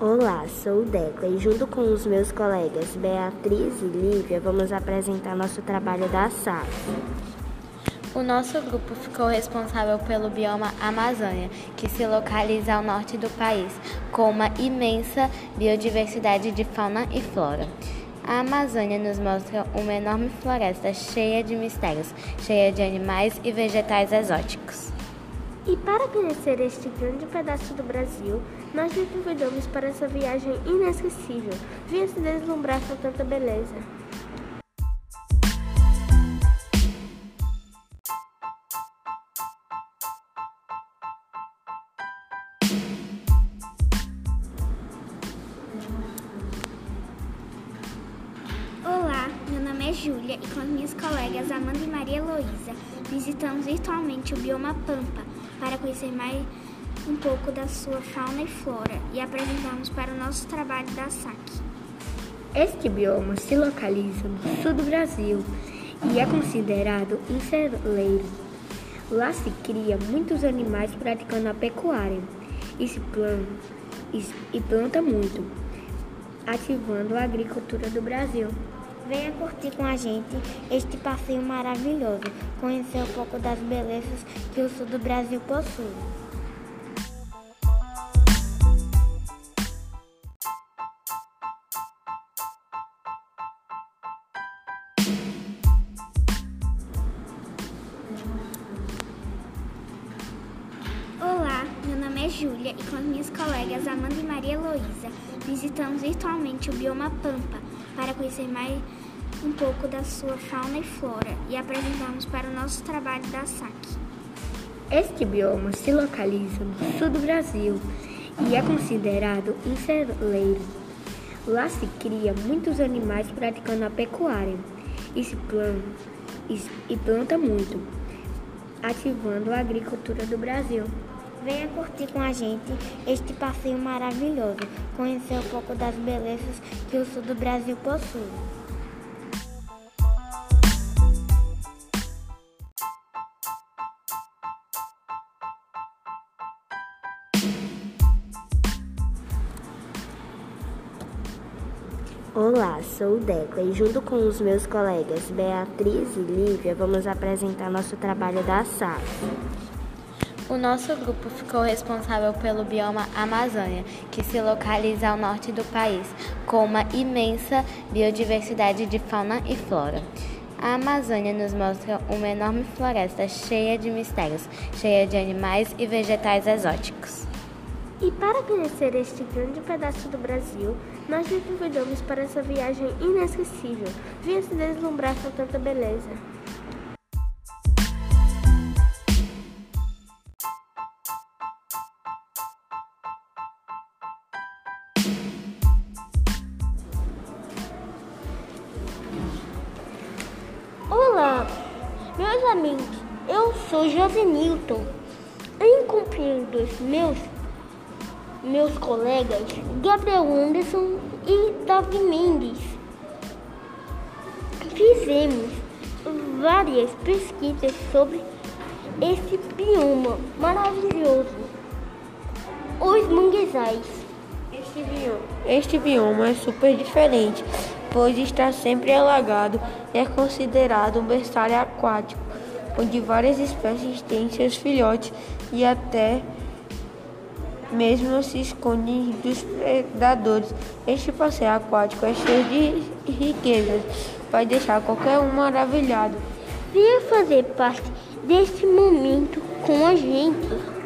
Olá, sou o Deco e junto com os meus colegas Beatriz e Lívia vamos apresentar nosso trabalho da SAF. O nosso grupo ficou responsável pelo bioma Amazônia, que se localiza ao norte do país, com uma imensa biodiversidade de fauna e flora. A Amazônia nos mostra uma enorme floresta cheia de mistérios, cheia de animais e vegetais exóticos. E para conhecer este grande pedaço do Brasil, nós lhe convidamos para essa viagem inesquecível. Venha se deslumbrar com tanta beleza. Olá, meu nome é Júlia e com as minhas colegas Amanda e Maria Heloísa visitamos virtualmente o bioma Pampa para conhecer mais um pouco da sua fauna e flora e apresentarmos para o nosso trabalho da SAC. Este bioma se localiza no sul do Brasil e é considerado um celeiro. Lá se cria muitos animais praticando a pecuária e se planta, e planta muito, ativando a agricultura do Brasil. Venha curtir com a gente este passeio maravilhoso, conhecer um pouco das belezas que o sul do Brasil possui. Júlia e com as minhas colegas Amanda e Maria Heloísa visitamos virtualmente o bioma Pampa para conhecer mais um pouco da sua fauna e flora e apresentarmos para o nosso trabalho da SAC. Este bioma se localiza no sul do Brasil e é considerado um celeiro. Lá se cria muitos animais praticando a pecuária e se planta, e planta muito, ativando a agricultura do Brasil. Venha curtir com a gente este passeio maravilhoso, conhecer um pouco das belezas que o sul do Brasil possui. Olá, sou o Deco e junto com os meus colegas Beatriz e Lívia vamos apresentar nosso trabalho da SAF. O nosso grupo ficou responsável pelo bioma Amazônia, que se localiza ao norte do país, com uma imensa biodiversidade de fauna e flora. A Amazônia nos mostra uma enorme floresta cheia de mistérios, cheia de animais e vegetais exóticos. E para conhecer este grande pedaço do Brasil, nós lhe convidamos para essa viagem inesquecível. Venha se deslumbrar com tanta beleza. Eu sou Josenilton. Em companhia dos meus, meus colegas Gabriel Anderson e Davi Mendes, fizemos várias pesquisas sobre esse bioma maravilhoso, os manguezais. Este bioma, este bioma é super diferente, pois está sempre alagado e é considerado um berçário aquático, onde várias espécies têm seus filhotes e até mesmo se escondem dos predadores. Este passeio aquático é cheio de riquezas, vai deixar qualquer um maravilhado. Venha fazer parte deste momento com a gente.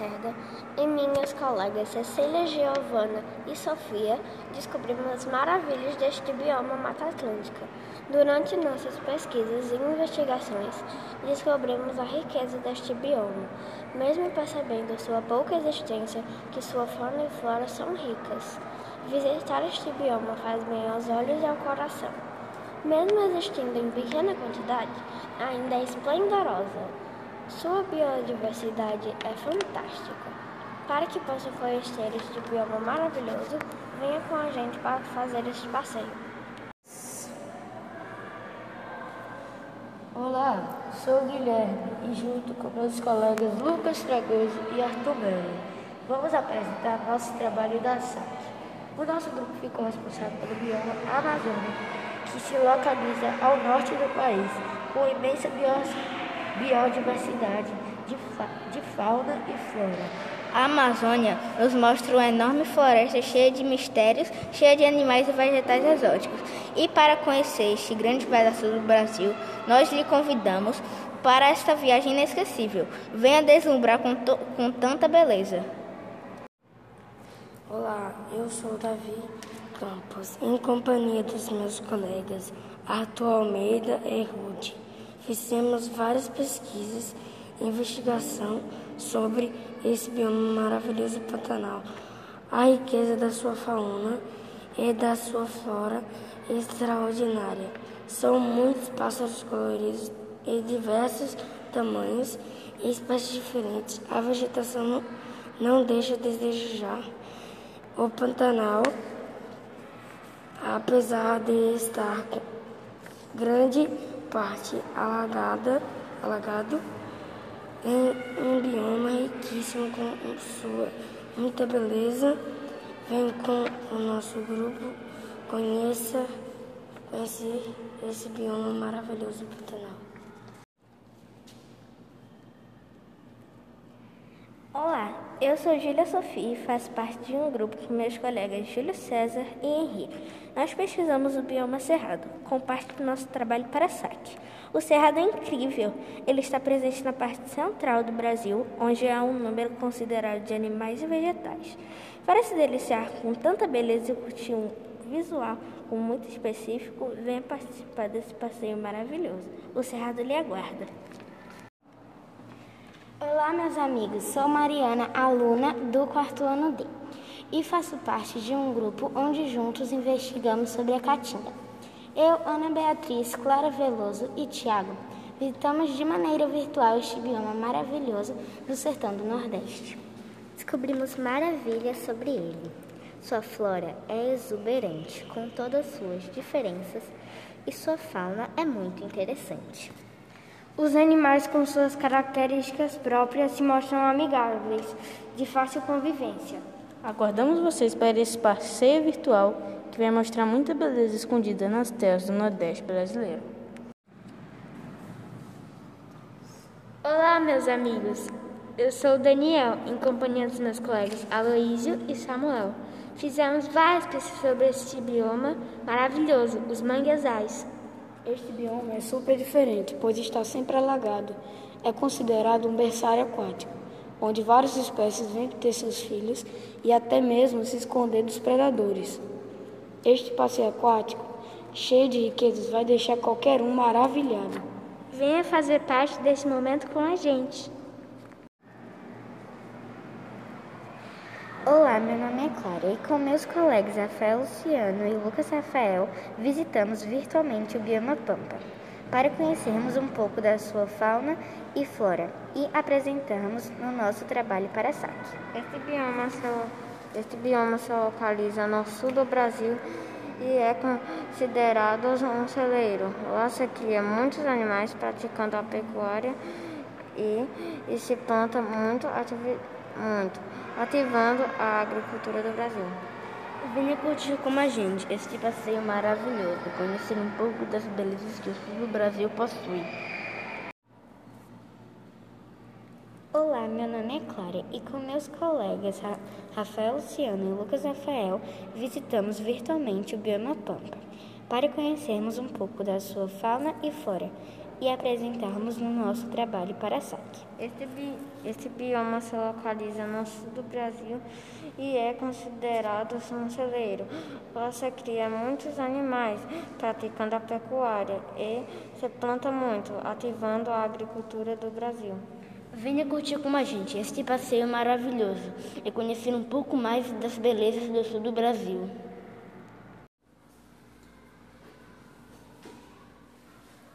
Lacerda e minhas colegas Cecília, Giovana e Sofia descobrimos as maravilhas deste bioma Mata Atlântica. Durante nossas pesquisas e investigações, descobrimos a riqueza deste bioma, mesmo percebendo sua pouca existência, que sua fauna e flora são ricas. Visitar este bioma faz bem aos olhos e ao coração. Mesmo existindo em pequena quantidade, ainda é esplendorosa. Sua biodiversidade é fantástica. Para que possa conhecer este bioma maravilhoso, venha com a gente para fazer este passeio. Sou Guilherme e junto com meus colegas Lucas Fragoso e Arthur Melo, vamos apresentar nosso trabalho da SAC. O nosso grupo ficou responsável pelo bioma Amazônia, que se localiza ao norte do país, com imensa biodiversidade de, fa de fauna e flora. A Amazônia nos mostra uma enorme floresta cheia de mistérios, cheia de animais e vegetais exóticos. E para conhecer este grande pedaço do Brasil, nós lhe convidamos para esta viagem inesquecível. Venha deslumbrar com, com tanta beleza. Olá, eu sou Davi Campos, em companhia dos meus colegas Arthur Almeida e Ruth. Fizemos várias pesquisas e investigação sobre esse bioma maravilhoso Pantanal. A riqueza da sua fauna e da sua flora extraordinária. São muitos pássaros coloridos e diversos tamanhos e espécies diferentes. A vegetação não, deixa de desejar. O Pantanal, apesar de estar grande parte alagada, alagado, é um bioma riquíssimo com sua muita beleza. Vem com o nosso grupo, conheça conhecer esse bioma maravilhoso Pantanal. Olá, eu sou Júlia Sofia e faço parte de um grupo com meus colegas Júlio César e Henrique. Nós pesquisamos o bioma cerrado, com parte do nosso trabalho para a SAC. O cerrado é incrível. Ele está presente na parte central do Brasil, onde há um número considerável de animais e vegetais. Para se deliciar com tanta beleza e curtir um visual muito específico, venha participar desse passeio maravilhoso. O Cerrado lhe aguarda. Olá, meus amigos. Sou Mariana, aluna do quarto ano D, e faço parte de um grupo onde juntos investigamos sobre a caatinga. Eu, Ana Beatriz, Clara Veloso e Tiago visitamos de maneira virtual este bioma maravilhoso do sertão do Nordeste. Descobrimos maravilhas sobre ele. Sua flora é exuberante, com todas suas diferenças, e sua fauna é muito interessante. Os animais, com suas características próprias, se mostram amigáveis, de fácil convivência. Aguardamos vocês para esse passeio virtual que vai mostrar muita beleza escondida nas terras do Nordeste brasileiro. Olá, meus amigos. Eu sou o Daniel, em companhia dos meus colegas Aloísio e Samuel. Fizemos várias pesquisas sobre este bioma maravilhoso, os manguezais. Este bioma é super diferente, pois está sempre alagado. É considerado um berçário aquático, onde várias espécies vêm ter seus filhos e até mesmo se esconder dos predadores. Este passeio aquático, cheio de riquezas, vai deixar qualquer um maravilhado. Venha fazer parte desse momento com a gente. Olá, meu nome é Clara e com meus colegas Rafael Luciano e Lucas Rafael visitamos virtualmente o bioma Pampa para conhecermos um pouco da sua fauna e flora e apresentarmos no nosso trabalho para a SAC. Este bioma este bioma se localiza no sul do Brasil e é considerado um celeiro. Lá se cria muitos animais praticando a pecuária e, e se planta muito, muito, ativando a agricultura do Brasil. Venha curtir com a gente este passeio maravilhoso, conhecer um pouco das belezas que o sul do Brasil possui. Olá, meu nome é Clara e com meus colegas Rafael Luciano e Lucas Rafael visitamos virtualmente o bioma Pampa para conhecermos um pouco da sua fauna e flora e apresentarmos no nosso trabalho para a SAC. Este, bi este bioma se localiza no sul do Brasil e é considerado um celeiro. Se cria muitos animais, praticando a pecuária e se planta muito, ativando a agricultura do Brasil. Venha curtir com a gente este passeio maravilhoso e conhecer um pouco mais das belezas do sul do Brasil.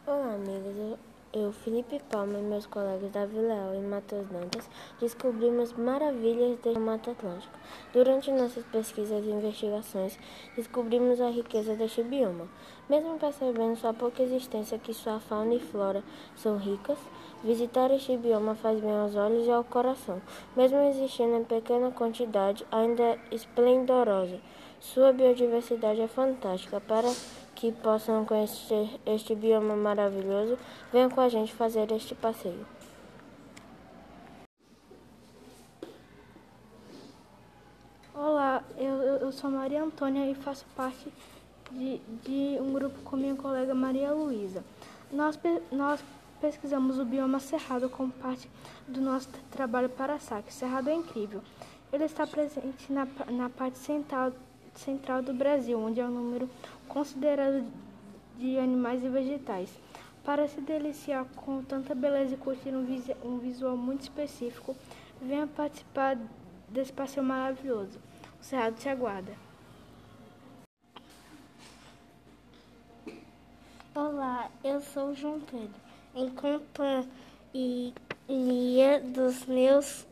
Olá, amigos. eu, Felipe Palma e meus colegas Davi Leal e Matheus Dantas descobrimos maravilhas da Mata Atlântica. Durante nossas pesquisas e investigações, descobrimos a riqueza deste bioma. Mesmo percebendo sua pouca existência que sua fauna e flora são ricas, visitar este bioma faz bem aos olhos e ao coração. Mesmo existindo em pequena quantidade, ainda é esplendorosa. Sua biodiversidade é fantástica. Para que possam conhecer este bioma maravilhoso, venham com a gente fazer este passeio. Olá, eu, eu sou Maria Antônia e faço parte de, de um grupo com minha colega Maria Luísa. Nós, nós pesquisamos o bioma Cerrado como parte do nosso trabalho para a SAC. Cerrado é incrível. Ele está presente na, na parte central central do Brasil, onde é um número considerado de animais e vegetais. Para se deliciar com tanta beleza e curtir um, visual muito específico, venha participar desse passeio maravilhoso. O Cerrado te aguarda. Olá, eu sou o João Pedro, em companhia dos meus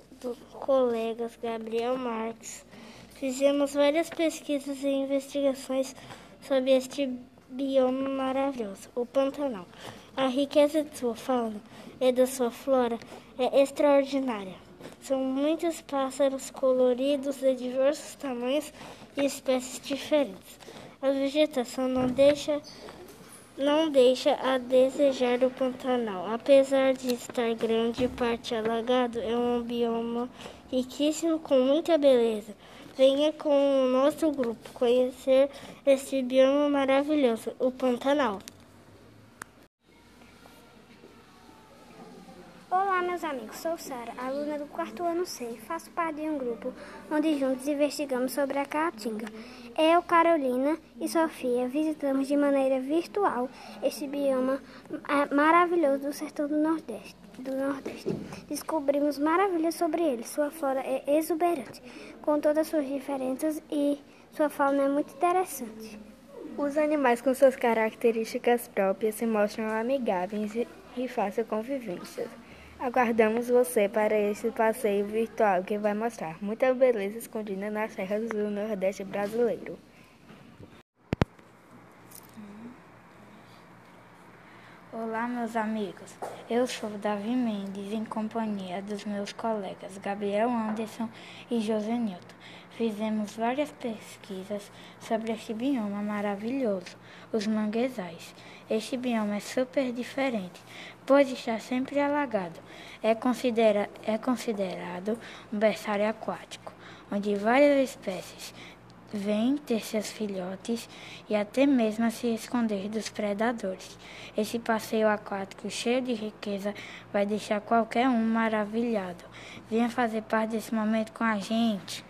colegas Gabriel Marques, Fizemos várias pesquisas e investigações sobre este bioma maravilhoso, o Pantanal. A riqueza de sua fauna e da sua flora é extraordinária. São muitos pássaros coloridos de diversos tamanhos e espécies diferentes. A vegetação não deixa não deixa a desejar o Pantanal. Apesar de estar grande parte alagado, é um bioma riquíssimo com muita beleza. Venha com o nosso grupo conhecer este bioma maravilhoso, o Pantanal. Olá, meus amigos. Sou Sara, aluna do quarto ano C. Faço parte de um grupo onde juntos investigamos sobre a Caatinga. Eu, Carolina e Sofia visitamos de maneira virtual este bioma é, maravilhoso do sertão do Nordeste do Nordeste. Descobrimos maravilhas sobre ele. Sua flora é exuberante, com todas suas diferenças e sua fauna é muito interessante. Os animais com suas características próprias se mostram amigáveis e fácil convivência. Aguardamos você para esse passeio virtual que vai mostrar muita beleza escondida nas serras do Nordeste brasileiro. Olá, meus amigos. Eu sou Davi Mendes, em companhia dos meus colegas Gabriel Anderson e José Newton. Fizemos várias pesquisas sobre este bioma maravilhoso, os manguezais. Este bioma é super diferente, pois está sempre alagado. É, considera é considerado um berçário aquático, onde várias espécies vêm ter seus filhotes e até mesmo se esconder dos predadores. Esse passeio aquático cheio de riqueza vai deixar qualquer um maravilhado. Venha fazer parte desse momento com a gente.